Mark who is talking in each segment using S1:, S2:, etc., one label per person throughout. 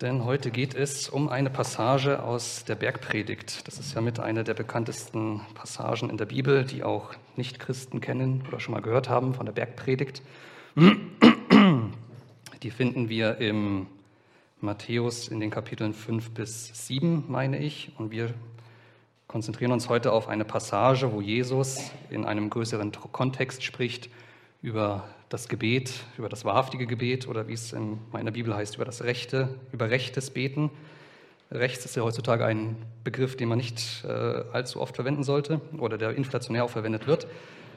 S1: Denn heute geht es um eine Passage aus der Bergpredigt. Das ist ja mit einer der bekanntesten Passagen in der Bibel, die auch Nichtchristen kennen oder schon mal gehört haben von der Bergpredigt. Die finden wir im Matthäus in den Kapiteln 5 bis 7, meine ich. Und wir konzentrieren uns heute auf eine Passage, wo Jesus in einem größeren Kontext spricht über das Gebet, über das wahrhaftige Gebet oder wie es in meiner Bibel heißt, über das Rechte, über rechtes Beten. Rechts ist ja heutzutage ein Begriff, den man nicht äh, allzu oft verwenden sollte oder der inflationär auch verwendet wird.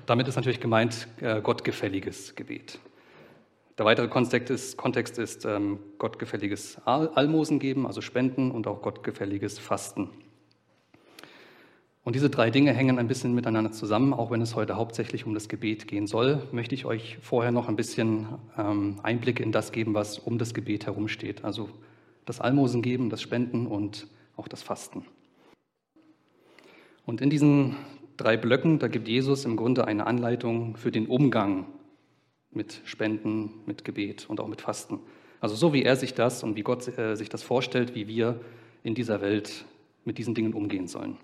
S1: Damit ist natürlich gemeint äh, gottgefälliges Gebet. Der weitere Kontext ist, Kontext ist ähm, gottgefälliges Almosen geben, also Spenden und auch gottgefälliges Fasten. Und diese drei Dinge hängen ein bisschen miteinander zusammen, auch wenn es heute hauptsächlich um das Gebet gehen soll, möchte ich euch vorher noch ein bisschen ähm, Einblicke in das geben, was um das Gebet herumsteht. Also das Almosen geben, das Spenden und auch das Fasten. Und in diesen drei Blöcken, da gibt Jesus im Grunde eine Anleitung für den Umgang mit Spenden, mit Gebet und auch mit Fasten. Also so wie er sich das und wie Gott äh, sich das vorstellt, wie wir in dieser Welt mit diesen Dingen umgehen sollen.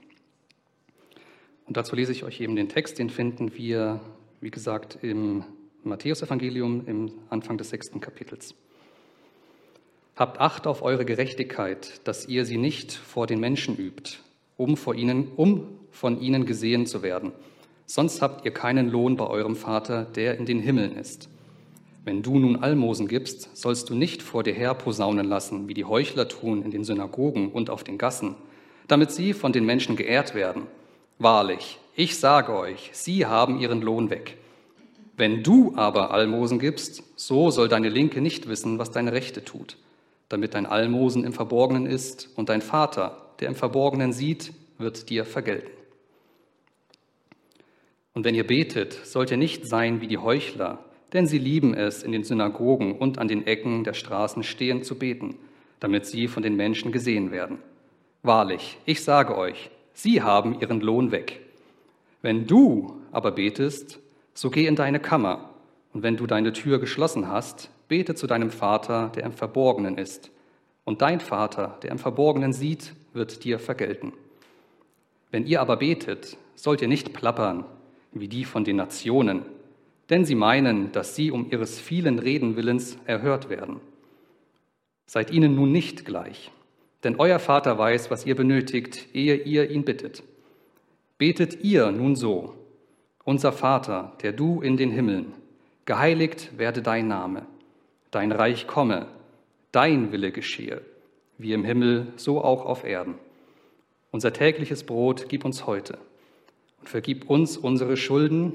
S1: Und dazu lese ich euch eben den Text, den finden wir, wie gesagt, im Matthäusevangelium im Anfang des sechsten Kapitels. Habt Acht auf eure Gerechtigkeit, dass ihr sie nicht vor den Menschen übt, um, vor ihnen, um von ihnen gesehen zu werden. Sonst habt ihr keinen Lohn bei eurem Vater, der in den Himmeln ist. Wenn du nun Almosen gibst, sollst du nicht vor dir her posaunen lassen, wie die Heuchler tun in den Synagogen und auf den Gassen, damit sie von den Menschen geehrt werden. Wahrlich, ich sage euch, sie haben ihren Lohn weg. Wenn du aber Almosen gibst, so soll deine Linke nicht wissen, was deine Rechte tut, damit dein Almosen im Verborgenen ist und dein Vater, der im Verborgenen sieht, wird dir vergelten. Und wenn ihr betet, sollt ihr nicht sein wie die Heuchler, denn sie lieben es, in den Synagogen und an den Ecken der Straßen stehend zu beten, damit sie von den Menschen gesehen werden. Wahrlich, ich sage euch, sie haben ihren Lohn weg. Wenn du aber betest, so geh in deine Kammer, und wenn du deine Tür geschlossen hast, bete zu deinem Vater, der im Verborgenen ist, und dein Vater, der im Verborgenen sieht, wird dir vergelten. Wenn ihr aber betet, sollt ihr nicht plappern wie die von den Nationen, denn sie meinen, dass sie um ihres vielen Reden willens erhört werden. Seid ihnen nun nicht gleich, denn euer Vater weiß, was ihr benötigt, ehe ihr ihn bittet. Betet ihr nun so, unser Vater, der du in den Himmeln, geheiligt werde dein Name, dein Reich komme, dein Wille geschehe, wie im Himmel, so auch auf Erden. Unser tägliches Brot gib uns heute und vergib uns unsere Schulden,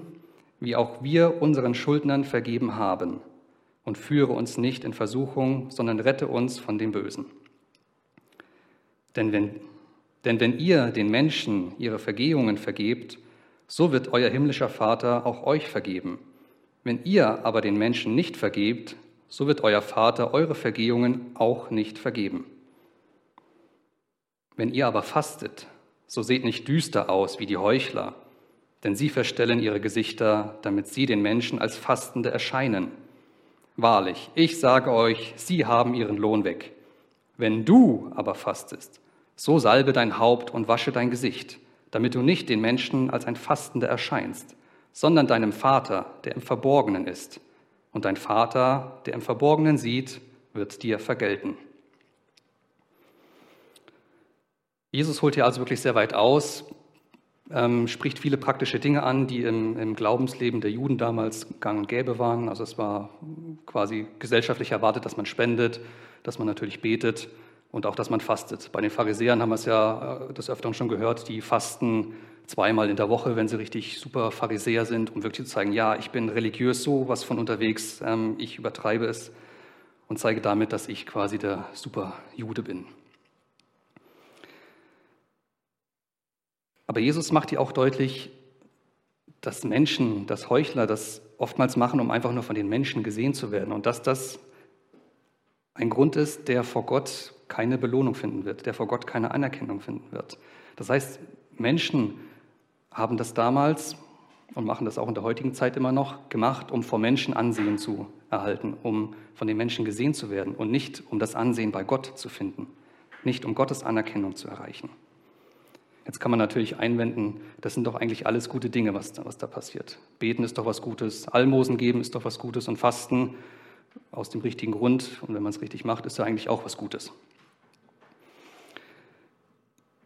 S1: wie auch wir unseren Schuldnern vergeben haben. Und führe uns nicht in Versuchung, sondern rette uns von dem Bösen. Denn wenn, denn wenn ihr den Menschen ihre Vergehungen vergebt, so wird euer himmlischer Vater auch euch vergeben. Wenn ihr aber den Menschen nicht vergebt, so wird euer Vater eure Vergehungen auch nicht vergeben. Wenn ihr aber fastet, so seht nicht düster aus wie die Heuchler, denn sie verstellen ihre Gesichter, damit sie den Menschen als Fastende erscheinen. Wahrlich, ich sage euch, sie haben ihren Lohn weg. Wenn du aber fastest, so salbe dein Haupt und wasche dein Gesicht, damit du nicht den Menschen als ein Fastender erscheinst, sondern deinem Vater, der im Verborgenen ist. Und dein Vater, der im Verborgenen sieht, wird dir vergelten. Jesus holt hier also wirklich sehr weit aus, ähm, spricht viele praktische Dinge an, die im, im, Glaubensleben der Juden damals gang und gäbe waren. Also es war quasi gesellschaftlich erwartet, dass man spendet, dass man natürlich betet und auch, dass man fastet. Bei den Pharisäern haben wir es ja äh, des Öfteren schon gehört, die fasten zweimal in der Woche, wenn sie richtig super Pharisäer sind, um wirklich zu zeigen, ja, ich bin religiös so was von unterwegs, ähm, ich übertreibe es und zeige damit, dass ich quasi der super Jude bin. Aber Jesus macht hier auch deutlich, dass Menschen, dass Heuchler das oftmals machen, um einfach nur von den Menschen gesehen zu werden und dass das ein Grund ist, der vor Gott keine Belohnung finden wird, der vor Gott keine Anerkennung finden wird. Das heißt, Menschen haben das damals und machen das auch in der heutigen Zeit immer noch, gemacht, um vor Menschen Ansehen zu erhalten, um von den Menschen gesehen zu werden und nicht um das Ansehen bei Gott zu finden, nicht um Gottes Anerkennung zu erreichen. Jetzt kann man natürlich einwenden, das sind doch eigentlich alles gute Dinge, was da, was da passiert. Beten ist doch was Gutes, Almosen geben ist doch was Gutes und Fasten aus dem richtigen Grund und wenn man es richtig macht, ist ja eigentlich auch was Gutes.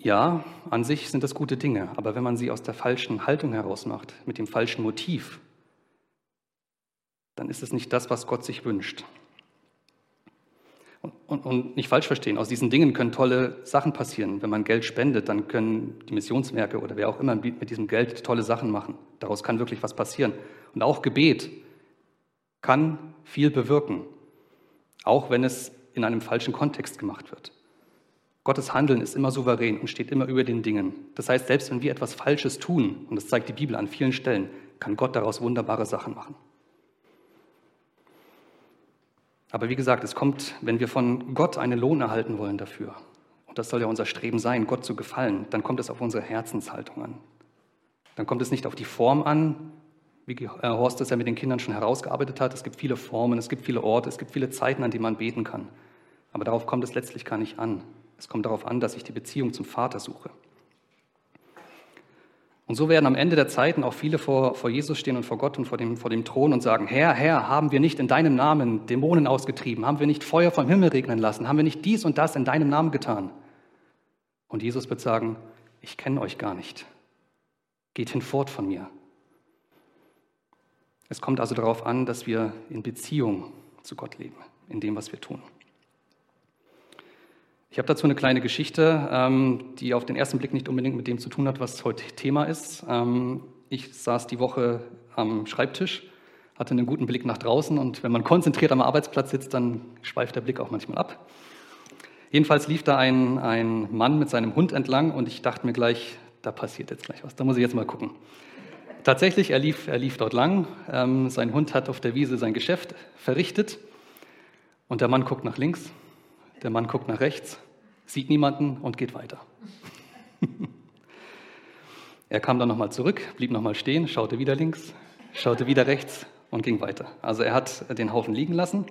S1: Ja, an sich sind das gute Dinge, aber wenn man sie aus der falschen Haltung heraus macht, mit dem falschen Motiv, dann ist es nicht das, was Gott sich wünscht. Und, und, und, nicht falsch verstehen, aus diesen Dingen können tolle Sachen passieren. Wenn man Geld spendet, dann können die Missionswerke oder wer auch immer mit diesem Geld tolle Sachen machen. Daraus kann wirklich was passieren. Und auch Gebet kann viel bewirken, auch wenn es in einem falschen Kontext gemacht wird. Gottes Handeln ist immer souverän und steht immer über den Dingen. Das heißt, selbst wenn wir etwas Falsches tun, und das zeigt die Bibel an vielen Stellen, kann Gott daraus wunderbare Sachen machen. Aber wie gesagt, es kommt, wenn wir von Gott einen Lohn erhalten wollen dafür, und das soll ja unser Streben sein, Gott zu gefallen, dann kommt es auf unsere Herzenshaltung an. Dann kommt es nicht auf die Form an, wie Horst das ja mit den Kindern schon herausgearbeitet hat. Es gibt viele Formen, es gibt viele Orte, es gibt viele Zeiten, an denen man beten kann. Aber darauf kommt es letztlich gar nicht an. Es kommt darauf an, dass ich die Beziehung zum Vater suche. Und so werden am Ende der Zeiten auch viele vor, vor Jesus stehen und vor Gott und vor dem, vor dem Thron und sagen, Herr, Herr, haben wir nicht in deinem Namen Dämonen ausgetrieben? Haben wir nicht Feuer vom Himmel regnen lassen? Haben wir nicht dies und das in deinem Namen getan? Und Jesus wird sagen, ich kenne euch gar nicht. Geht hinfort von mir. Es kommt also darauf an, dass wir in Beziehung zu Gott leben, in dem, was wir tun. Ich habe dazu eine kleine Geschichte, ähm, die auf den ersten Blick nicht unbedingt mit dem zu tun hat, was heute Thema ist. Ähm, ich saß die Woche am Schreibtisch, hatte einen guten Blick nach draußen und wenn man konzentriert am Arbeitsplatz sitzt, dann schweift der Blick auch manchmal ab. Jedenfalls lief da ein, ein Mann mit seinem Hund entlang und ich dachte mir gleich, da passiert jetzt gleich was, da muss ich jetzt mal gucken. Tatsächlich, er lief, er lief dort lang, ähm, sein Hund hat auf der Wiese sein Geschäft verrichtet und der Mann guckt nach links der Mann guckt nach rechts, sieht niemanden und geht weiter. er kam dann nochmal zurück, blieb nochmal stehen, schaute wieder links, schaute wieder rechts und ging weiter. Also er hat den Haufen liegen lassen.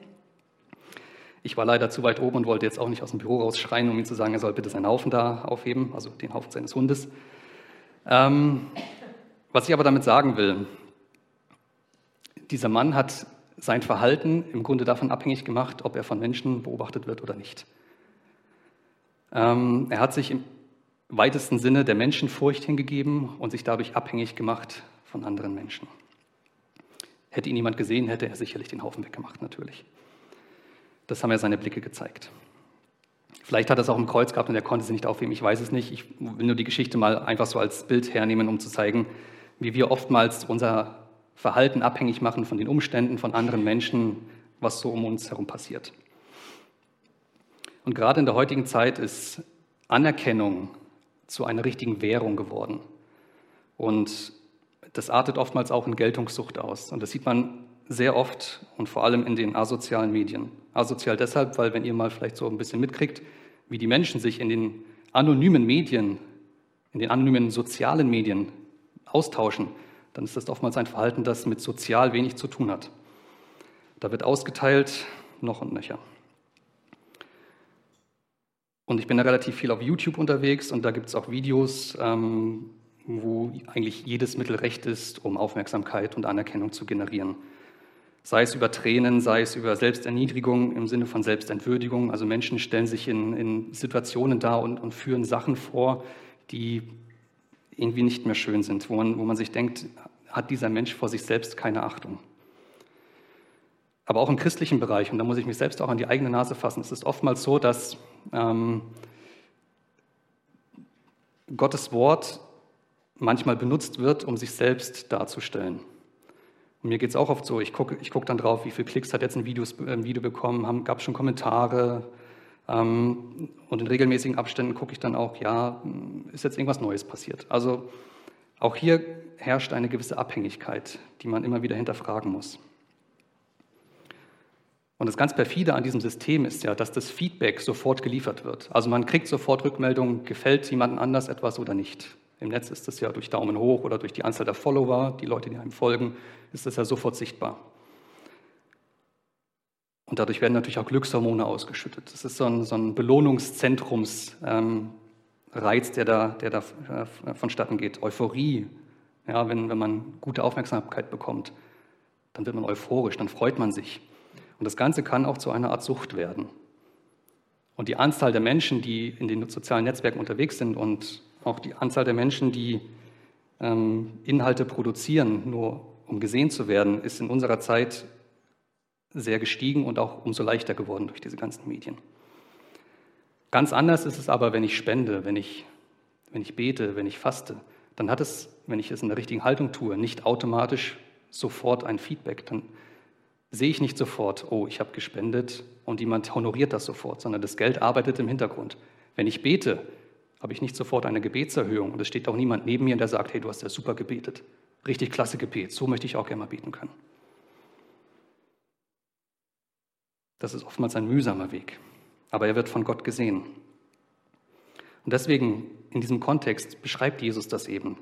S1: Ich war leider zu weit oben und wollte jetzt auch nicht aus dem Büro rausschreien, um ihm zu sagen, er soll bitte seinen Haufen da aufheben, also den Haufen seines Hundes. Ähm, was ich aber damit sagen will, dieser Mann hat sein Verhalten im Grunde davon abhängig gemacht, ob er von Menschen beobachtet wird oder nicht. Ähm, er hat sich im weitesten Sinne der Menschenfurcht hingegeben und sich dadurch abhängig gemacht von anderen Menschen. Hätte ihn jemand gesehen, hätte er sicherlich den Haufen weggemacht, natürlich. Das haben ja seine Blicke gezeigt. Vielleicht hat er es auch im Kreuz gehabt und er konnte sie nicht aufheben, ich weiß es nicht. Ich will nur die Geschichte mal einfach so als Bild hernehmen, um zu zeigen, wie wir oftmals unser Verhalten abhängig machen von den Umständen, von anderen Menschen, was so um uns herum passiert. Und gerade in der heutigen Zeit ist Anerkennung zu einer richtigen Währung geworden. Und das artet oftmals auch in Geltungssucht aus. Und das sieht man sehr oft und vor allem in den asozialen Medien. Asozial deshalb, weil wenn ihr mal vielleicht so ein bisschen mitkriegt, wie die Menschen sich in den anonymen Medien, in den anonymen sozialen Medien austauschen, dann ist das oftmals ein Verhalten, das mit sozial wenig zu tun hat. Da wird ausgeteilt, noch und nöcher. Und ich bin da relativ viel auf YouTube unterwegs und da gibt es auch Videos, ähm, wo eigentlich jedes Mittel recht ist, um Aufmerksamkeit und Anerkennung zu generieren. Sei es über Tränen, sei es über Selbsterniedrigung im Sinne von Selbstentwürdigung. Also Menschen stellen sich in, in Situationen dar und, und führen Sachen vor, die irgendwie nicht mehr schön sind, wo man, wo man sich denkt, hat dieser Mensch vor sich selbst keine Achtung. Aber auch im christlichen Bereich, und da muss ich mich selbst auch an die eigene Nase fassen, es ist oftmals so, dass ähm, Gottes Wort manchmal benutzt wird, um sich selbst darzustellen. Und mir geht es auch oft so, ich gucke ich guck dann drauf, wie viele Klicks hat jetzt ein, Videos, ein Video bekommen, gab es schon Kommentare, und in regelmäßigen Abständen gucke ich dann auch, ja, ist jetzt irgendwas Neues passiert. Also auch hier herrscht eine gewisse Abhängigkeit, die man immer wieder hinterfragen muss. Und das ganz perfide an diesem System ist ja, dass das Feedback sofort geliefert wird. Also man kriegt sofort Rückmeldung, gefällt jemandem anders etwas oder nicht. Im Netz ist das ja durch Daumen hoch oder durch die Anzahl der Follower, die Leute, die einem folgen, ist das ja sofort sichtbar. Und dadurch werden natürlich auch Glückshormone ausgeschüttet. Das ist so ein, so ein Belohnungszentrumsreiz, ähm, der da, der da äh, vonstatten geht. Euphorie, ja, wenn, wenn man gute Aufmerksamkeit bekommt, dann wird man euphorisch, dann freut man sich. Und das Ganze kann auch zu einer Art Sucht werden. Und die Anzahl der Menschen, die in den sozialen Netzwerken unterwegs sind und auch die Anzahl der Menschen, die ähm, Inhalte produzieren, nur um gesehen zu werden, ist in unserer Zeit sehr gestiegen und auch umso leichter geworden durch diese ganzen Medien. Ganz anders ist es aber, wenn ich spende, wenn ich, wenn ich bete, wenn ich faste. Dann hat es, wenn ich es in der richtigen Haltung tue, nicht automatisch sofort ein Feedback. Dann sehe ich nicht sofort, oh, ich habe gespendet und jemand honoriert das sofort, sondern das Geld arbeitet im Hintergrund. Wenn ich bete, habe ich nicht sofort eine Gebetserhöhung und es steht auch niemand neben mir, der sagt, hey, du hast ja super gebetet. Richtig klasse Gebet, so möchte ich auch gerne mal beten können. Das ist oftmals ein mühsamer Weg, aber er wird von Gott gesehen. Und deswegen in diesem Kontext beschreibt Jesus das eben.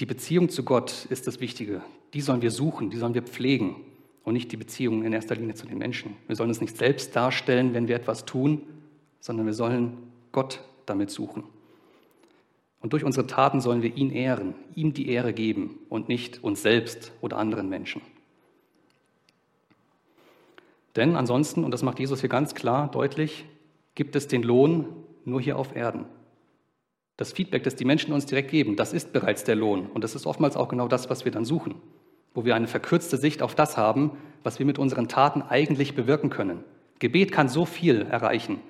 S1: Die Beziehung zu Gott ist das Wichtige. Die sollen wir suchen, die sollen wir pflegen und nicht die Beziehung in erster Linie zu den Menschen. Wir sollen uns nicht selbst darstellen, wenn wir etwas tun, sondern wir sollen Gott damit suchen. Und durch unsere Taten sollen wir ihn ehren, ihm die Ehre geben und nicht uns selbst oder anderen Menschen. Denn ansonsten, und das macht Jesus hier ganz klar deutlich, gibt es den Lohn nur hier auf Erden. Das Feedback, das die Menschen uns direkt geben, das ist bereits der Lohn. Und das ist oftmals auch genau das, was wir dann suchen wo wir eine verkürzte Sicht auf das haben, was wir mit unseren Taten eigentlich bewirken können. Gebet kann so viel erreichen.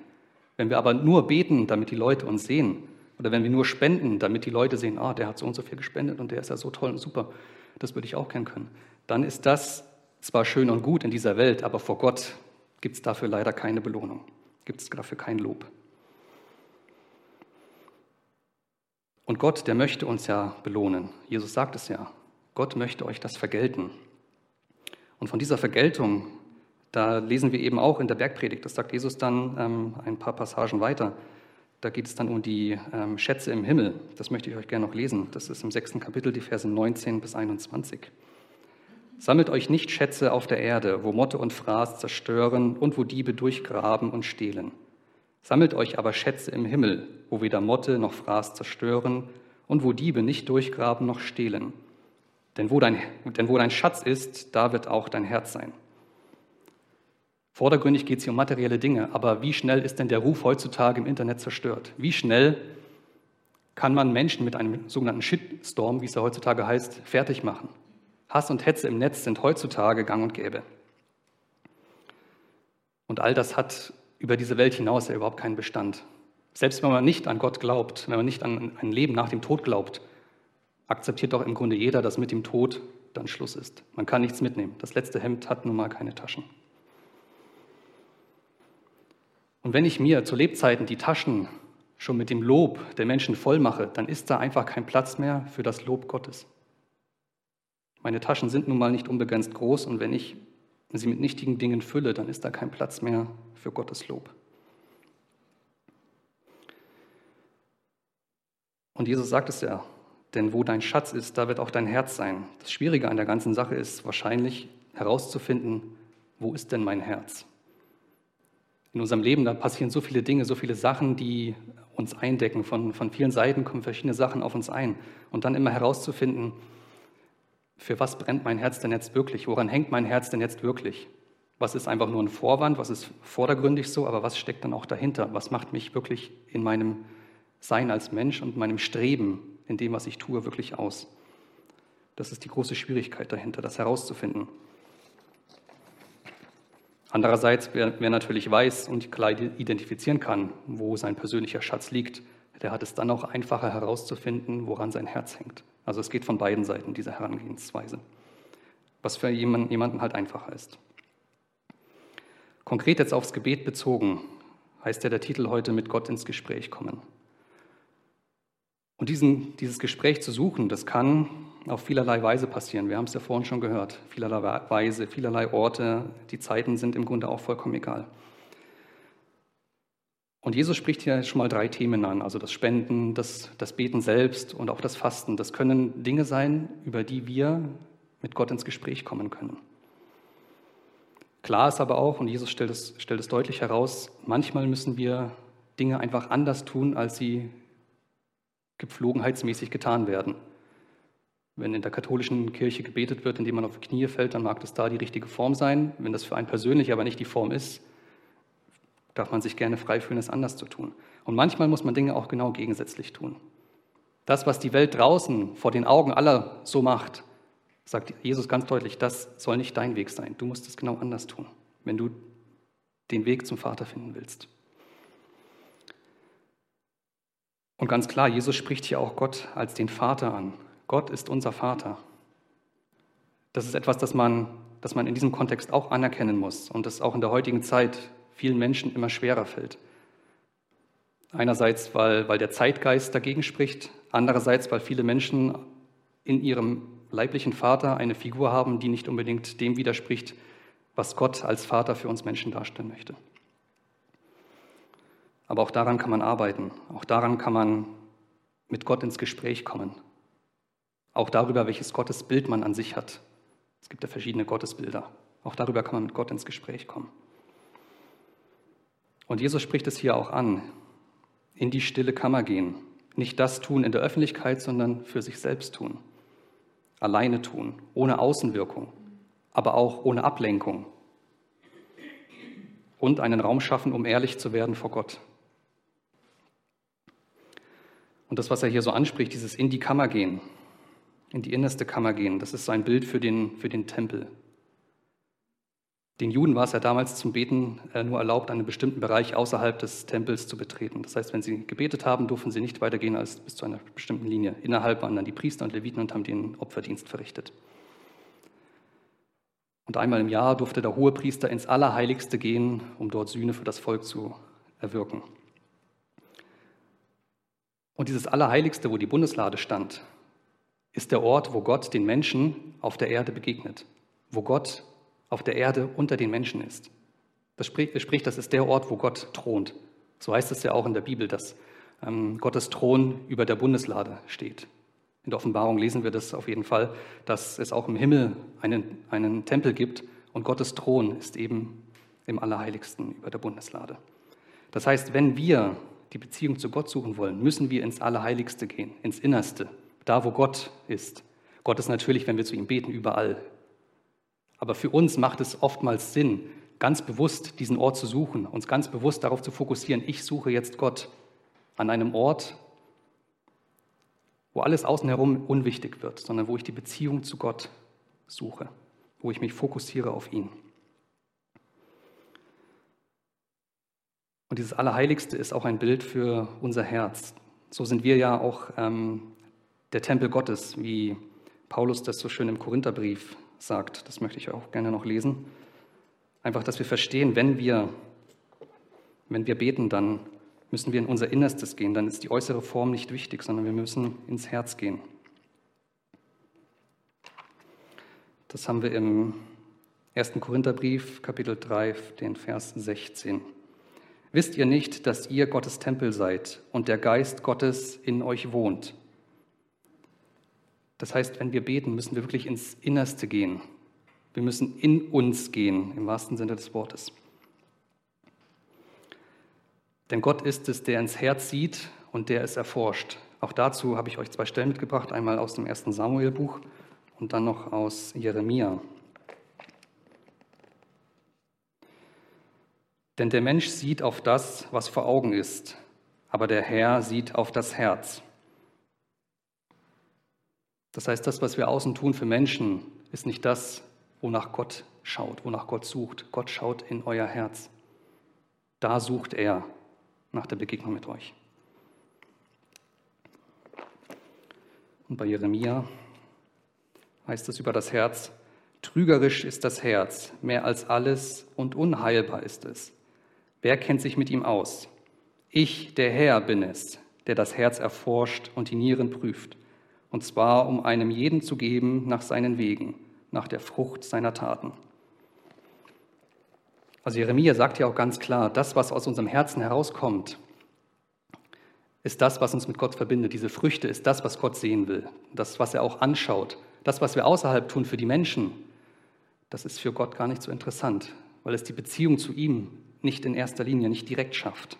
S1: Wenn wir aber nur beten, damit die Leute uns sehen, oder wenn wir nur spenden, damit die Leute sehen, ah, der hat so und so viel gespendet und der ist ja so toll und super, das würde ich auch kennen können, dann ist das zwar schön und gut in dieser Welt, aber vor Gott gibt es dafür leider keine Belohnung, gibt es dafür kein Lob. Und Gott, der möchte uns ja belohnen. Jesus sagt es ja. Gott möchte euch das vergelten. Und von dieser Vergeltung, da lesen wir eben auch in der Bergpredigt, das sagt Jesus dann ähm, ein paar Passagen weiter. Da geht es dann um die ähm, Schätze im Himmel. Das möchte ich euch gerne noch lesen. Das ist im sechsten Kapitel, die Verse 19 bis 21. Sammelt euch nicht Schätze auf der Erde, wo Motte und Fraß zerstören und wo Diebe durchgraben und stehlen. Sammelt euch aber Schätze im Himmel, wo weder Motte noch Fraß zerstören und wo Diebe nicht durchgraben noch stehlen. Denn wo, dein, denn wo dein Schatz ist, da wird auch dein Herz sein. Vordergründig geht es hier um materielle Dinge, aber wie schnell ist denn der Ruf heutzutage im Internet zerstört? Wie schnell kann man Menschen mit einem sogenannten Shitstorm, wie es ja heutzutage heißt, fertig machen? Hass und Hetze im Netz sind heutzutage gang und gäbe. Und all das hat über diese Welt hinaus ja überhaupt keinen Bestand. Selbst wenn man nicht an Gott glaubt, wenn man nicht an ein Leben nach dem Tod glaubt, akzeptiert doch im Grunde jeder, dass mit dem Tod dann Schluss ist. Man kann nichts mitnehmen. Das letzte Hemd hat nun mal keine Taschen. Und wenn ich mir zu Lebzeiten die Taschen schon mit dem Lob der Menschen voll mache, dann ist da einfach kein Platz mehr für das Lob Gottes. Meine Taschen sind nun mal nicht unbegrenzt groß und wenn ich sie mit nichtigen Dingen fülle, dann ist da kein Platz mehr für Gottes Lob. Und Jesus sagt es ja, denn wo dein Schatz ist, da wird auch dein Herz sein. Das Schwierige an der ganzen Sache ist wahrscheinlich herauszufinden, wo ist denn mein Herz? In unserem Leben, da passieren so viele Dinge, so viele Sachen, die uns eindecken. Von, von vielen Seiten kommen verschiedene Sachen auf uns ein. Und dann immer herauszufinden, für was brennt mein Herz denn jetzt wirklich? Woran hängt mein Herz denn jetzt wirklich? Was ist einfach nur ein Vorwand? Was ist vordergründig so? Aber was steckt dann auch dahinter? Was macht mich wirklich in meinem Sein als Mensch und meinem Streben in dem, was ich tue, wirklich aus? Das ist die große Schwierigkeit dahinter, das herauszufinden. Andererseits, wer, wer, natürlich weiß und klar identifizieren kann, wo sein persönlicher Schatz liegt, der hat es dann auch einfacher herauszufinden, woran sein Herz hängt. Also es geht von beiden Seiten, diese Herangehensweise, was für jemanden, jemanden halt einfacher ist. Konkret jetzt aufs Gebet bezogen, heißt ja der Titel heute mit Gott ins Gespräch kommen. Und diesen, dieses Gespräch zu suchen, das kann auf vielerlei Weise passieren. Wir haben es ja vorhin schon gehört. Vielerlei Weise, vielerlei Orte. Die Zeiten sind im Grunde auch vollkommen egal. Und Jesus spricht hier schon mal drei Themen an, also das Spenden, das, das Beten selbst und auch das Fasten. Das können Dinge sein, über die wir mit Gott ins Gespräch kommen können. Klar ist aber auch, und Jesus stellt es, stellt es deutlich heraus, manchmal müssen wir Dinge einfach anders tun, als sie gepflogenheitsmäßig getan werden. Wenn in der katholischen Kirche gebetet wird, indem man auf die Knie fällt, dann mag das da die richtige Form sein. Wenn das für einen persönlich aber nicht die Form ist, darf man sich gerne frei fühlen, es anders zu tun. Und manchmal muss man Dinge auch genau gegensätzlich tun. Das, was die Welt draußen vor den Augen aller so macht, sagt Jesus ganz deutlich, das soll nicht dein Weg sein. Du musst es genau anders tun, wenn du den Weg zum Vater finden willst. Und ganz klar, Jesus spricht hier auch Gott als den Vater an. Gott ist unser Vater. Das ist etwas, das man, das man in diesem Kontext auch anerkennen muss und das auch in der heutigen Zeit vielen Menschen immer schwerer fällt. Einerseits, weil, weil der Zeitgeist dagegen spricht, andererseits, weil viele Menschen in ihrem leiblichen Vater eine Figur haben, die nicht unbedingt dem widerspricht, was Gott als Vater für uns Menschen darstellen möchte. Aber auch daran kann man arbeiten. Auch daran kann man mit Gott ins Gespräch kommen. Auch darüber, welches Gottesbild man an sich hat. Es gibt ja verschiedene Gottesbilder. Auch darüber kann man mit Gott ins Gespräch kommen. Und Jesus spricht es hier auch an. In die stille Kammer gehen. Nicht das tun in der Öffentlichkeit, sondern für sich selbst tun. Alleine tun, ohne Außenwirkung, aber auch ohne Ablenkung. Und einen Raum schaffen, um ehrlich zu werden vor Gott. Und das, was er hier so anspricht, dieses in die Kammer gehen, in die innerste Kammer gehen, das ist sein Bild für den, für den Tempel. Den Juden war es ja damals zum Beten äh, nur erlaubt, einen bestimmten Bereich außerhalb des Tempels zu betreten. Das heißt, wenn sie gebetet haben, durften sie nicht weitergehen als bis zu einer bestimmten Linie. Innerhalb waren dann die Priester und Leviten und haben den Opferdienst verrichtet. Und einmal im Jahr durfte der Hohepriester ins Allerheiligste gehen, um dort Sühne für das Volk zu erwirken. Und dieses Allerheiligste, wo die Bundeslade stand, ist der Ort, wo Gott den Menschen auf der Erde begegnet, wo Gott auf der Erde unter den Menschen ist. Das spricht, sprich, das ist der Ort, wo Gott thront. So heißt es ja auch in der Bibel, dass ähm, Gottes Thron über der Bundeslade steht. In der Offenbarung lesen wir das auf jeden Fall, dass es auch im Himmel einen, einen Tempel gibt und Gottes Thron ist eben im Allerheiligsten über der Bundeslade. Das heißt, wenn wir die Beziehung zu Gott suchen wollen, müssen wir ins Allerheiligste gehen, ins Innerste, da wo Gott ist. Gott ist natürlich, wenn wir zu ihm beten, überall. Aber für uns macht es oftmals Sinn, ganz bewusst diesen Ort zu suchen, uns ganz bewusst darauf zu fokussieren, ich suche jetzt Gott an einem Ort, wo alles außen herum unwichtig wird, sondern wo ich die Beziehung zu Gott suche, wo ich mich fokussiere auf ihn. Und dieses Allerheiligste ist auch ein Bild für unser Herz. So sind wir ja auch ähm, der Tempel Gottes, wie Paulus das so schön im Korintherbrief sagt. Das möchte ich auch gerne noch lesen. Einfach, dass wir verstehen, wenn wir, wenn wir beten, dann müssen wir in unser Innerstes gehen. Dann ist die äußere Form nicht wichtig, sondern wir müssen ins Herz gehen. Das haben wir im 1. Korintherbrief, Kapitel 3, den Vers 16. Wisst ihr nicht, dass ihr Gottes Tempel seid und der Geist Gottes in euch wohnt? Das heißt, wenn wir beten, müssen wir wirklich ins Innerste gehen. Wir müssen in uns gehen, im wahrsten Sinne des Wortes. Denn Gott ist es, der ins Herz sieht und der es erforscht. Auch dazu habe ich euch zwei Stellen mitgebracht, einmal aus dem ersten Samuel-Buch und dann noch aus Jeremia. Denn der Mensch sieht auf das, was vor Augen ist, aber der Herr sieht auf das Herz. Das heißt, das, was wir außen tun für Menschen, ist nicht das, wonach Gott schaut, wonach Gott sucht. Gott schaut in euer Herz. Da sucht er nach der Begegnung mit euch. Und bei Jeremia heißt es über das Herz, trügerisch ist das Herz, mehr als alles und unheilbar ist es. Wer kennt sich mit ihm aus? Ich, der Herr, bin es, der das Herz erforscht und die Nieren prüft, und zwar um einem jeden zu geben nach seinen Wegen, nach der Frucht seiner Taten. Also Jeremia sagt ja auch ganz klar, das, was aus unserem Herzen herauskommt, ist das, was uns mit Gott verbindet. Diese Früchte ist das, was Gott sehen will. Das, was er auch anschaut. Das, was wir außerhalb tun für die Menschen, das ist für Gott gar nicht so interessant, weil es die Beziehung zu ihm nicht in erster Linie, nicht direkt schafft.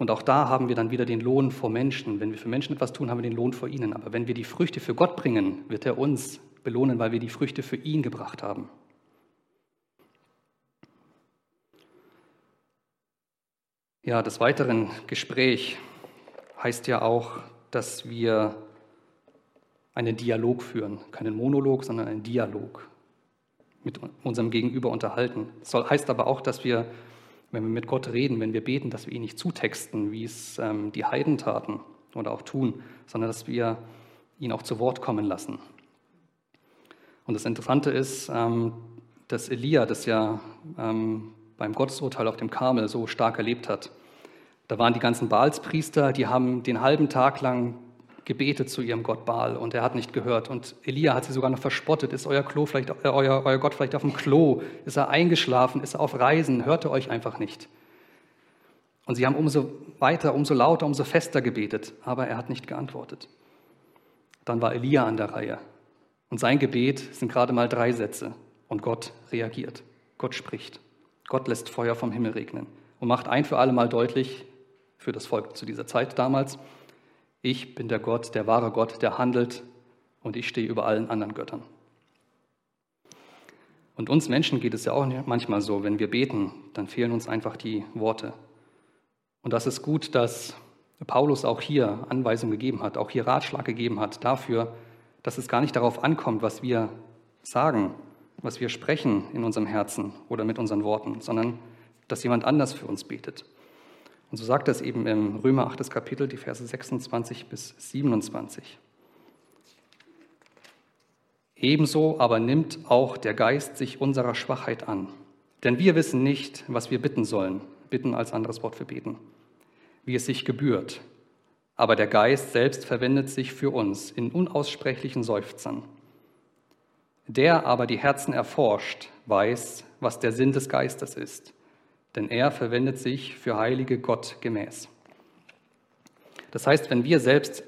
S1: Und auch da haben wir dann wieder den Lohn vor Menschen. Wenn wir für Menschen etwas tun, haben wir den Lohn vor ihnen. Aber wenn wir die Früchte für Gott bringen, wird er uns belohnen, weil wir die Früchte für ihn gebracht haben. Ja, des weiteren Gespräch heißt ja auch, dass wir einen Dialog führen. Keinen Monolog, sondern einen Dialog mit unserem Gegenüber unterhalten. Das heißt aber auch, dass wir, wenn wir mit Gott reden, wenn wir beten, dass wir ihn nicht zutexten, wie es ähm, die Heiden taten oder auch tun, sondern dass wir ihn auch zu Wort kommen lassen. Und das Interessante ist, ähm, dass Elia das ja ähm, beim Gottesurteil auf dem Karmel so stark erlebt hat. Da waren die ganzen Baalspriester, die haben den halben Tag lang gebetet zu ihrem Gott Baal und er hat nicht gehört. Und Elia hat sie sogar noch verspottet. Ist euer, Klo vielleicht, äh, euer, euer Gott vielleicht auf dem Klo? Ist er eingeschlafen? Ist er auf Reisen? Hört er euch einfach nicht? Und sie haben umso weiter, umso lauter, umso fester gebetet, aber er hat nicht geantwortet. Dann war Elia an der Reihe. Und sein Gebet sind gerade mal drei Sätze. Und Gott reagiert. Gott spricht. Gott lässt Feuer vom Himmel regnen und macht ein für alle Mal deutlich, für das Volk zu dieser Zeit damals, ich bin der Gott, der wahre Gott, der handelt und ich stehe über allen anderen Göttern. Und uns Menschen geht es ja auch manchmal so, wenn wir beten, dann fehlen uns einfach die Worte. Und das ist gut, dass Paulus auch hier Anweisungen gegeben hat, auch hier Ratschlag gegeben hat dafür, dass es gar nicht darauf ankommt, was wir sagen, was wir sprechen in unserem Herzen oder mit unseren Worten, sondern dass jemand anders für uns betet. Und so sagt es eben im Römer 8. Kapitel, die Verse 26 bis 27. Ebenso aber nimmt auch der Geist sich unserer Schwachheit an. Denn wir wissen nicht, was wir bitten sollen. Bitten als anderes Wort für beten. Wie es sich gebührt. Aber der Geist selbst verwendet sich für uns in unaussprechlichen Seufzern. Der aber die Herzen erforscht, weiß, was der Sinn des Geistes ist, denn er verwendet sich für Heilige Gott gemäß. Das heißt, wenn wir selbst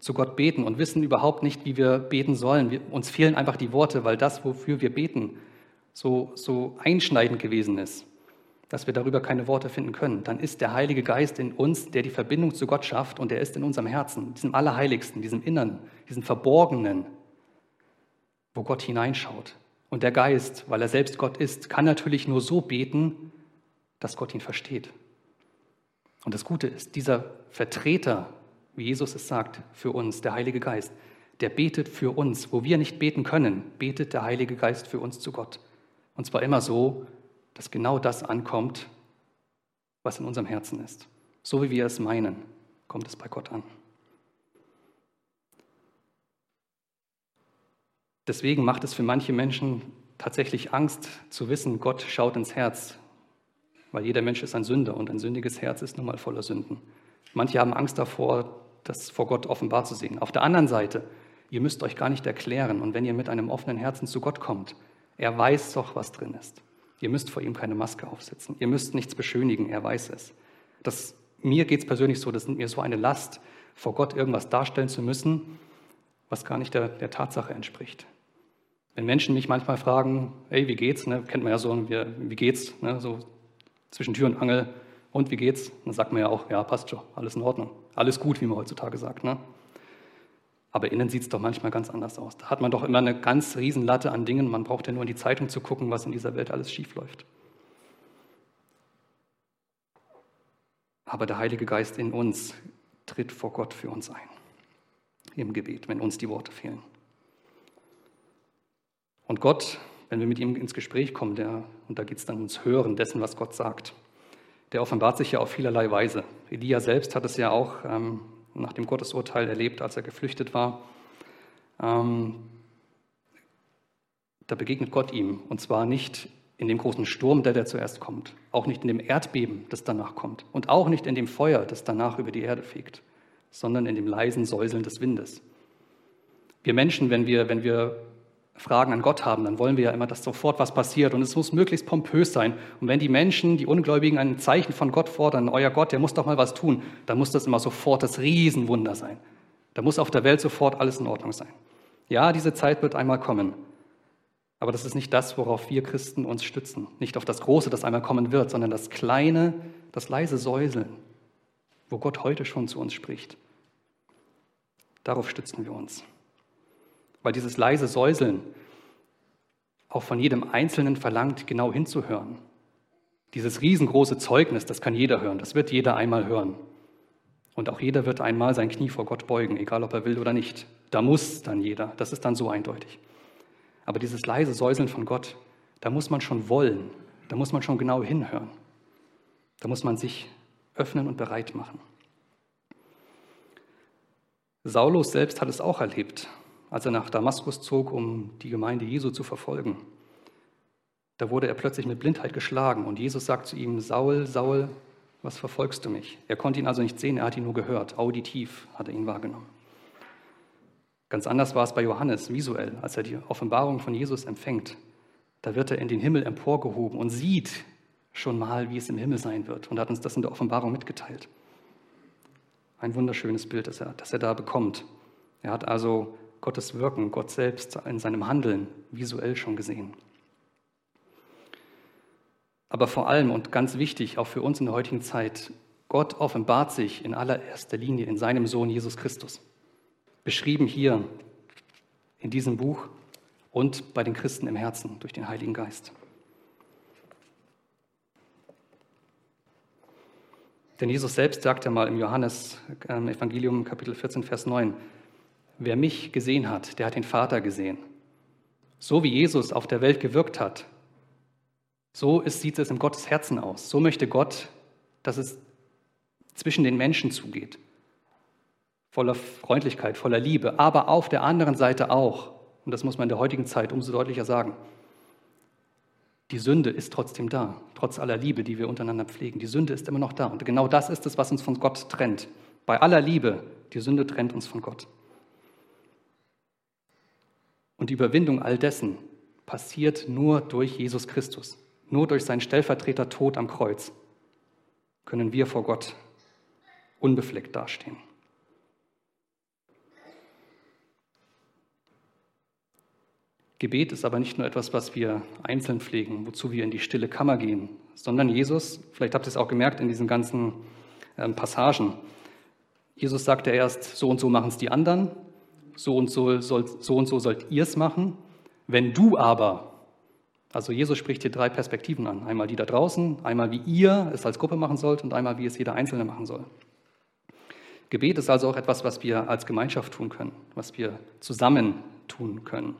S1: zu Gott beten und wissen überhaupt nicht, wie wir beten sollen, wir, uns fehlen einfach die Worte, weil das, wofür wir beten, so, so einschneidend gewesen ist, dass wir darüber keine Worte finden können, dann ist der Heilige Geist in uns, der die Verbindung zu Gott schafft und der ist in unserem Herzen, diesem Allerheiligsten, diesem Innern, diesem Verborgenen, wo Gott hineinschaut. Und der Geist, weil er selbst Gott ist, kann natürlich nur so beten, dass Gott ihn versteht. Und das Gute ist, dieser Vertreter, wie Jesus es sagt, für uns, der Heilige Geist, der betet für uns. Wo wir nicht beten können, betet der Heilige Geist für uns zu Gott. Und zwar immer so, dass genau das ankommt, was in unserem Herzen ist. So wie wir es meinen, kommt es bei Gott an. Deswegen macht es für manche Menschen tatsächlich Angst zu wissen, Gott schaut ins Herz, weil jeder Mensch ist ein Sünder und ein sündiges Herz ist nun mal voller Sünden. Manche haben Angst davor, das vor Gott offenbar zu sehen. Auf der anderen Seite, ihr müsst euch gar nicht erklären und wenn ihr mit einem offenen Herzen zu Gott kommt, er weiß doch, was drin ist. Ihr müsst vor ihm keine Maske aufsetzen. Ihr müsst nichts beschönigen, er weiß es. Das, mir geht es persönlich so, das ist mir so eine Last, vor Gott irgendwas darstellen zu müssen, was gar nicht der, der Tatsache entspricht. Wenn Menschen mich manchmal fragen, hey, wie geht's? Ne, kennt man ja so, wie, wie geht's? Ne, so zwischen Tür und Angel. Und wie geht's? Dann sagt man ja auch, ja, passt schon, alles in Ordnung. Alles gut, wie man heutzutage sagt. Ne? Aber innen sieht es doch manchmal ganz anders aus. Da hat man doch immer eine ganz riesen Latte an Dingen. Man braucht ja nur in die Zeitung zu gucken, was in dieser Welt alles schiefläuft. Aber der Heilige Geist in uns tritt vor Gott für uns ein. Im Gebet, wenn uns die Worte fehlen. Und Gott, wenn wir mit ihm ins Gespräch kommen, der, und da geht es dann ums Hören dessen, was Gott sagt, der offenbart sich ja auf vielerlei Weise. Elia selbst hat es ja auch ähm, nach dem Gottesurteil erlebt, als er geflüchtet war. Ähm, da begegnet Gott ihm und zwar nicht in dem großen Sturm, der, der zuerst kommt, auch nicht in dem Erdbeben, das danach kommt und auch nicht in dem Feuer, das danach über die Erde fegt, sondern in dem leisen Säuseln des Windes. Wir Menschen, wenn wir, wenn wir Fragen an Gott haben, dann wollen wir ja immer, dass sofort was passiert und es muss möglichst pompös sein. Und wenn die Menschen, die Ungläubigen, ein Zeichen von Gott fordern, euer Gott, der muss doch mal was tun, dann muss das immer sofort das Riesenwunder sein. Da muss auf der Welt sofort alles in Ordnung sein. Ja, diese Zeit wird einmal kommen. Aber das ist nicht das, worauf wir Christen uns stützen. Nicht auf das Große, das einmal kommen wird, sondern das kleine, das leise Säuseln, wo Gott heute schon zu uns spricht. Darauf stützen wir uns weil dieses leise Säuseln auch von jedem Einzelnen verlangt, genau hinzuhören. Dieses riesengroße Zeugnis, das kann jeder hören, das wird jeder einmal hören. Und auch jeder wird einmal sein Knie vor Gott beugen, egal ob er will oder nicht. Da muss dann jeder, das ist dann so eindeutig. Aber dieses leise Säuseln von Gott, da muss man schon wollen, da muss man schon genau hinhören. Da muss man sich öffnen und bereit machen. Saulus selbst hat es auch erlebt als er nach Damaskus zog, um die Gemeinde Jesu zu verfolgen. Da wurde er plötzlich mit Blindheit geschlagen und Jesus sagt zu ihm, Saul, Saul, was verfolgst du mich? Er konnte ihn also nicht sehen, er hat ihn nur gehört, auditiv hat er ihn wahrgenommen. Ganz anders war es bei Johannes, visuell, als er die Offenbarung von Jesus empfängt. Da wird er in den Himmel emporgehoben und sieht schon mal, wie es im Himmel sein wird und hat uns das in der Offenbarung mitgeteilt. Ein wunderschönes Bild, das er, das er da bekommt. Er hat also Gottes Wirken, Gott selbst in seinem Handeln visuell schon gesehen. Aber vor allem und ganz wichtig, auch für uns in der heutigen Zeit, Gott offenbart sich in allererster Linie in seinem Sohn Jesus Christus. Beschrieben hier in diesem Buch und bei den Christen im Herzen durch den Heiligen Geist. Denn Jesus selbst sagt ja mal im Johannes ähm, Evangelium Kapitel 14, Vers 9, Wer mich gesehen hat, der hat den Vater gesehen. So wie Jesus auf der Welt gewirkt hat, so ist, sieht es in Gottes Herzen aus. So möchte Gott, dass es zwischen den Menschen zugeht. Voller Freundlichkeit, voller Liebe, aber auf der anderen Seite auch, und das muss man in der heutigen Zeit umso deutlicher sagen, die Sünde ist trotzdem da, trotz aller Liebe, die wir untereinander pflegen. Die Sünde ist immer noch da. Und genau das ist es, was uns von Gott trennt. Bei aller Liebe, die Sünde trennt uns von Gott. Und die Überwindung all dessen passiert nur durch Jesus Christus. Nur durch seinen Stellvertreter Tod am Kreuz können wir vor Gott unbefleckt dastehen. Gebet ist aber nicht nur etwas, was wir einzeln pflegen, wozu wir in die stille Kammer gehen, sondern Jesus, vielleicht habt ihr es auch gemerkt in diesen ganzen ähm, Passagen, Jesus sagte erst, so und so machen es die anderen, so und so, soll, so, und so sollt ihr es machen. Wenn du aber, also Jesus spricht hier drei Perspektiven an. Einmal die da draußen, einmal wie ihr es als Gruppe machen sollt und einmal wie es jeder Einzelne machen soll. Gebet ist also auch etwas, was wir als Gemeinschaft tun können, was wir zusammen tun können.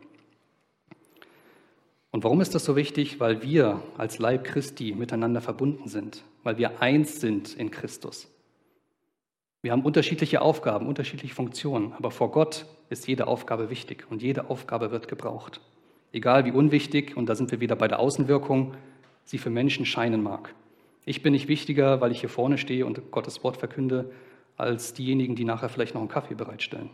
S1: Und warum ist das so wichtig? Weil wir als Leib Christi miteinander verbunden sind, weil wir eins sind in Christus. Wir haben unterschiedliche Aufgaben, unterschiedliche Funktionen, aber vor Gott ist jede Aufgabe wichtig und jede Aufgabe wird gebraucht. Egal wie unwichtig, und da sind wir wieder bei der Außenwirkung, sie für Menschen scheinen mag. Ich bin nicht wichtiger, weil ich hier vorne stehe und Gottes Wort verkünde, als diejenigen, die nachher vielleicht noch einen Kaffee bereitstellen.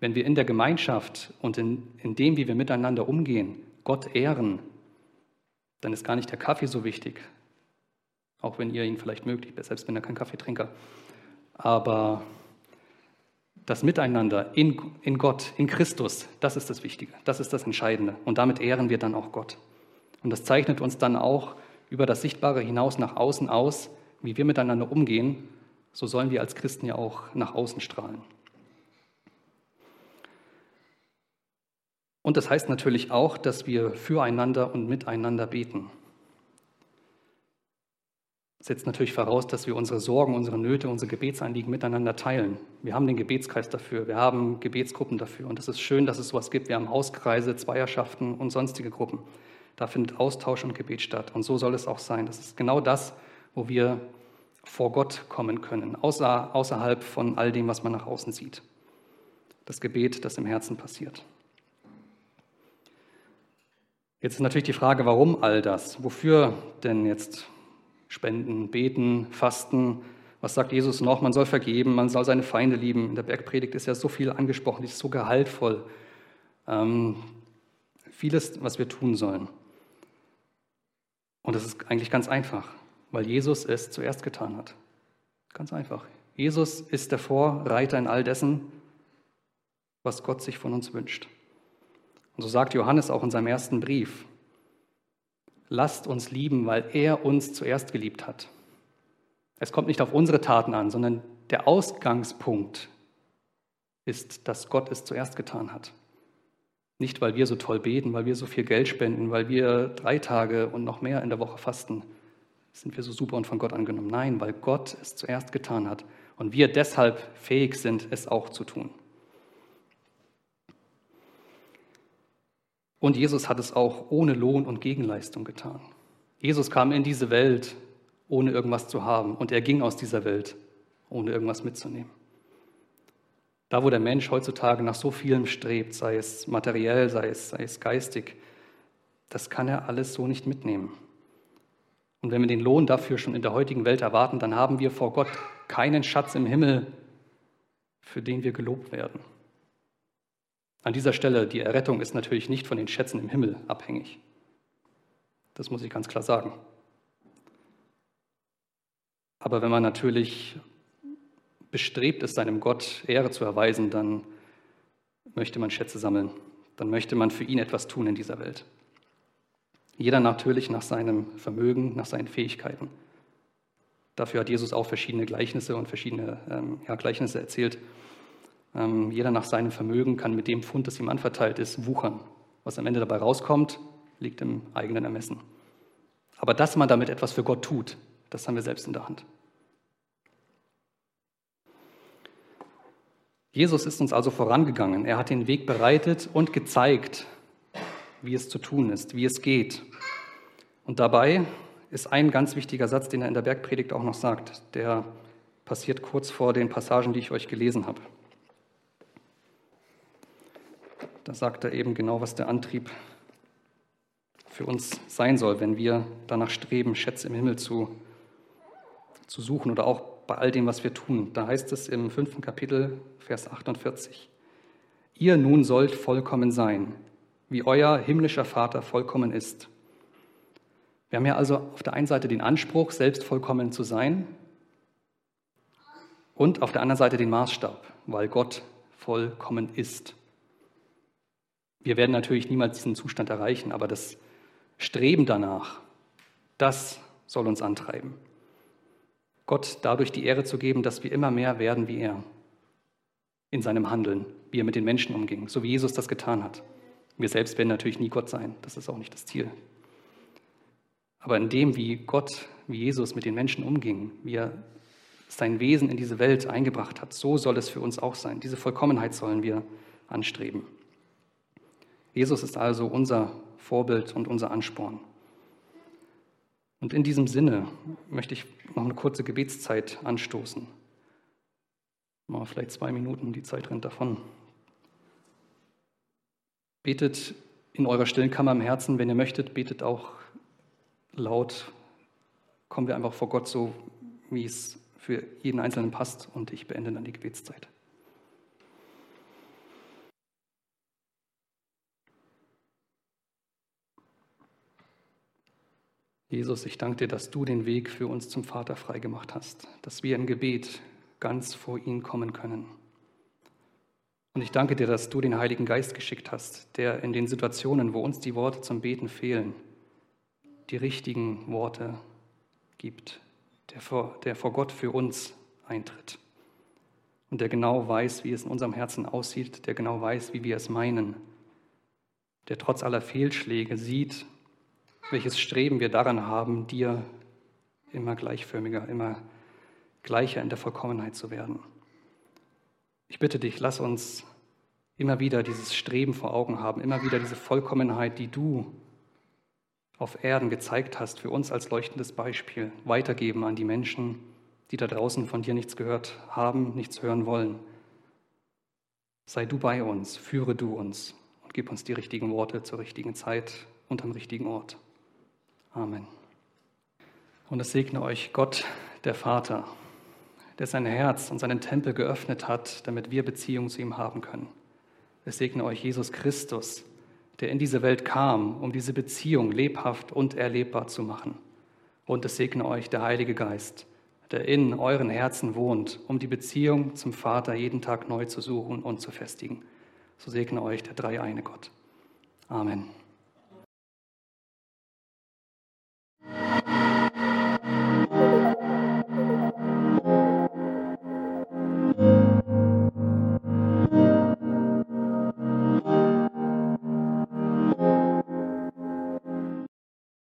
S1: Wenn wir in der Gemeinschaft und in, in dem, wie wir miteinander umgehen, Gott ehren, dann ist gar nicht der Kaffee so wichtig, auch wenn ihr ihn vielleicht mögt, ich selbst bin ja kein Kaffeetrinker. Aber das Miteinander in, in Gott, in Christus, das ist das Wichtige, das ist das Entscheidende. Und damit ehren wir dann auch Gott. Und das zeichnet uns dann auch über das Sichtbare hinaus nach außen aus, wie wir miteinander umgehen. So sollen wir als Christen ja auch nach außen strahlen. Und das heißt natürlich auch, dass wir füreinander und miteinander beten setzt natürlich voraus, dass wir unsere Sorgen, unsere Nöte, unsere Gebetsanliegen miteinander teilen. Wir haben den Gebetskreis dafür, wir haben Gebetsgruppen dafür und es ist schön, dass es sowas gibt. Wir haben Hauskreise, Zweierschaften und sonstige Gruppen. Da findet Austausch und Gebet statt und so soll es auch sein. Das ist genau das, wo wir vor Gott kommen können, außer, außerhalb von all dem, was man nach außen sieht. Das Gebet, das im Herzen passiert. Jetzt ist natürlich die Frage, warum all das? Wofür denn jetzt Spenden, beten, fasten. Was sagt Jesus noch? Man soll vergeben, man soll seine Feinde lieben. In der Bergpredigt ist ja so viel angesprochen, die ist so gehaltvoll. ähm, vieles, was wir tun sollen. Und das ist eigentlich ganz einfach, weil Jesus es zuerst getan hat. Ganz einfach. Jesus ist der Vorreiter in all dessen, was Gott sich von uns wünscht. Und so sagt Johannes auch in seinem ersten Brief, lasst uns lieben, weil er uns zuerst geliebt hat. Es kommt nicht auf unsere Taten an, sondern der Ausgangspunkt ist, dass Gott es zuerst getan hat. Nicht, weil wir so toll beten, weil wir so viel Geld spenden, weil wir drei Tage und noch mehr in der Woche fasten, sind wir so super und von Gott angenommen. Nein, weil Gott es zuerst getan hat und wir deshalb fähig sind, es auch zu tun. Und Jesus hat es auch ohne Lohn und Gegenleistung getan. Jesus kam in diese Welt, ohne irgendwas zu haben, und er ging aus dieser Welt, ohne irgendwas mitzunehmen. Da, wo der Mensch heutzutage nach so vielem strebt, sei es materiell, sei es, sei es geistig, das kann er alles so nicht mitnehmen. Und wenn wir den Lohn dafür schon in der heutigen Welt erwarten, dann haben wir vor Gott keinen Schatz im Himmel, für den wir gelobt werden. An dieser Stelle, die Errettung ist natürlich nicht von den Schätzen im Himmel abhängig. Das muss ich ganz klar sagen. Aber wenn man natürlich bestrebt ist, seinem Gott Ehre zu erweisen, dann möchte man Schätze sammeln. Dann möchte man für ihn etwas tun in dieser Welt. Jeder natürlich nach seinem Vermögen, nach seinen Fähigkeiten. Dafür hat Jesus auch verschiedene Gleichnisse und verschiedene ähm, ja, Gleichnisse erzählt. Ähm, jeder nach seinem Vermögen kann mit dem Pfund, das ihm anverteilt ist, wuchern. Was am Ende dabei rauskommt, liegt im eigenen Ermessen. Aber dass man damit etwas für Gott tut, das haben wir selbst in der Hand. Jesus ist uns also vorangegangen. Er hat den Weg bereitet und gezeigt, wie es zu tun ist, wie es geht. Und dabei ist ein ganz wichtiger Satz, den er in der Bergpredigt auch noch sagt. Der passiert kurz vor den Passagen, die ich euch gelesen habe. Da sagt er eben genau, was der Antrieb für uns sein soll, wenn wir danach streben, Schätze im Himmel zu, zu suchen oder auch bei all dem, was wir tun. Da heißt es im fünften Kapitel, Vers 48, ihr nun sollt vollkommen sein, wie euer himmlischer Vater vollkommen ist. Wir haben ja also auf der einen Seite den Anspruch, selbst vollkommen zu sein und auf der anderen Seite den Maßstab, weil Gott vollkommen ist. Wir werden natürlich niemals diesen Zustand erreichen, aber das Streben danach, das soll uns antreiben. Gott dadurch die Ehre zu geben, dass wir immer mehr werden wie er in seinem Handeln, wie er mit den Menschen umging, so wie Jesus das getan hat. Wir selbst werden natürlich nie Gott sein, das ist auch nicht das Ziel. Aber in dem, wie Gott, wie Jesus mit den Menschen umging, wie er sein Wesen in diese Welt eingebracht hat, so soll es für uns auch sein. Diese Vollkommenheit sollen wir anstreben. Jesus ist also unser Vorbild und unser Ansporn. Und in diesem Sinne möchte ich noch eine kurze Gebetszeit anstoßen. Mal vielleicht zwei Minuten, die Zeit rennt davon. Betet in eurer stillen Kammer im Herzen, wenn ihr möchtet, betet auch laut. Kommen wir einfach vor Gott so, wie es für jeden Einzelnen passt und ich beende dann die Gebetszeit. Jesus, ich danke dir, dass du den Weg für uns zum Vater freigemacht hast, dass wir im Gebet ganz vor ihn kommen können. Und ich danke dir, dass du den Heiligen Geist geschickt hast, der in den Situationen, wo uns die Worte zum Beten fehlen, die richtigen Worte gibt, der vor, der vor Gott für uns eintritt und der genau weiß, wie es in unserem Herzen aussieht, der genau weiß, wie wir es meinen, der trotz aller Fehlschläge sieht, welches Streben wir daran haben, dir immer gleichförmiger, immer gleicher in der Vollkommenheit zu werden. Ich bitte dich, lass uns immer wieder dieses Streben vor Augen haben, immer wieder diese Vollkommenheit, die du auf Erden gezeigt hast, für uns als leuchtendes Beispiel weitergeben an die Menschen, die da draußen von dir nichts gehört haben, nichts hören wollen. Sei du bei uns, führe du uns und gib uns die richtigen Worte zur richtigen Zeit und am richtigen Ort. Amen. Und es segne euch Gott, der Vater, der sein Herz und seinen Tempel geöffnet hat, damit wir Beziehung zu ihm haben können. Es segne euch Jesus Christus, der in diese Welt kam, um diese Beziehung lebhaft und erlebbar zu machen. Und es segne euch der Heilige Geist, der in euren Herzen wohnt, um die Beziehung zum Vater jeden Tag neu zu suchen und zu festigen. So segne euch der dreieine Gott. Amen.